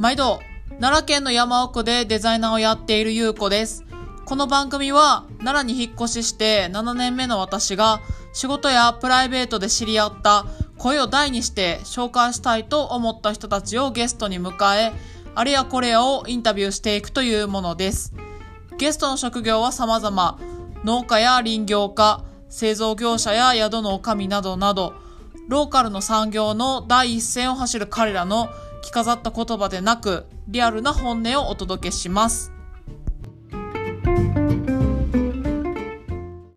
毎度、奈良県の山奥でデザイナーをやっているゆうこです。この番組は奈良に引っ越しして7年目の私が仕事やプライベートで知り合った声を大にして紹介したいと思った人たちをゲストに迎え、あれやこれやをインタビューしていくというものです。ゲストの職業は様々。農家や林業家、製造業者や宿の女将などなど、ローカルの産業の第一線を走る彼らの着飾った言葉でなく、リアルな本音をお届けします。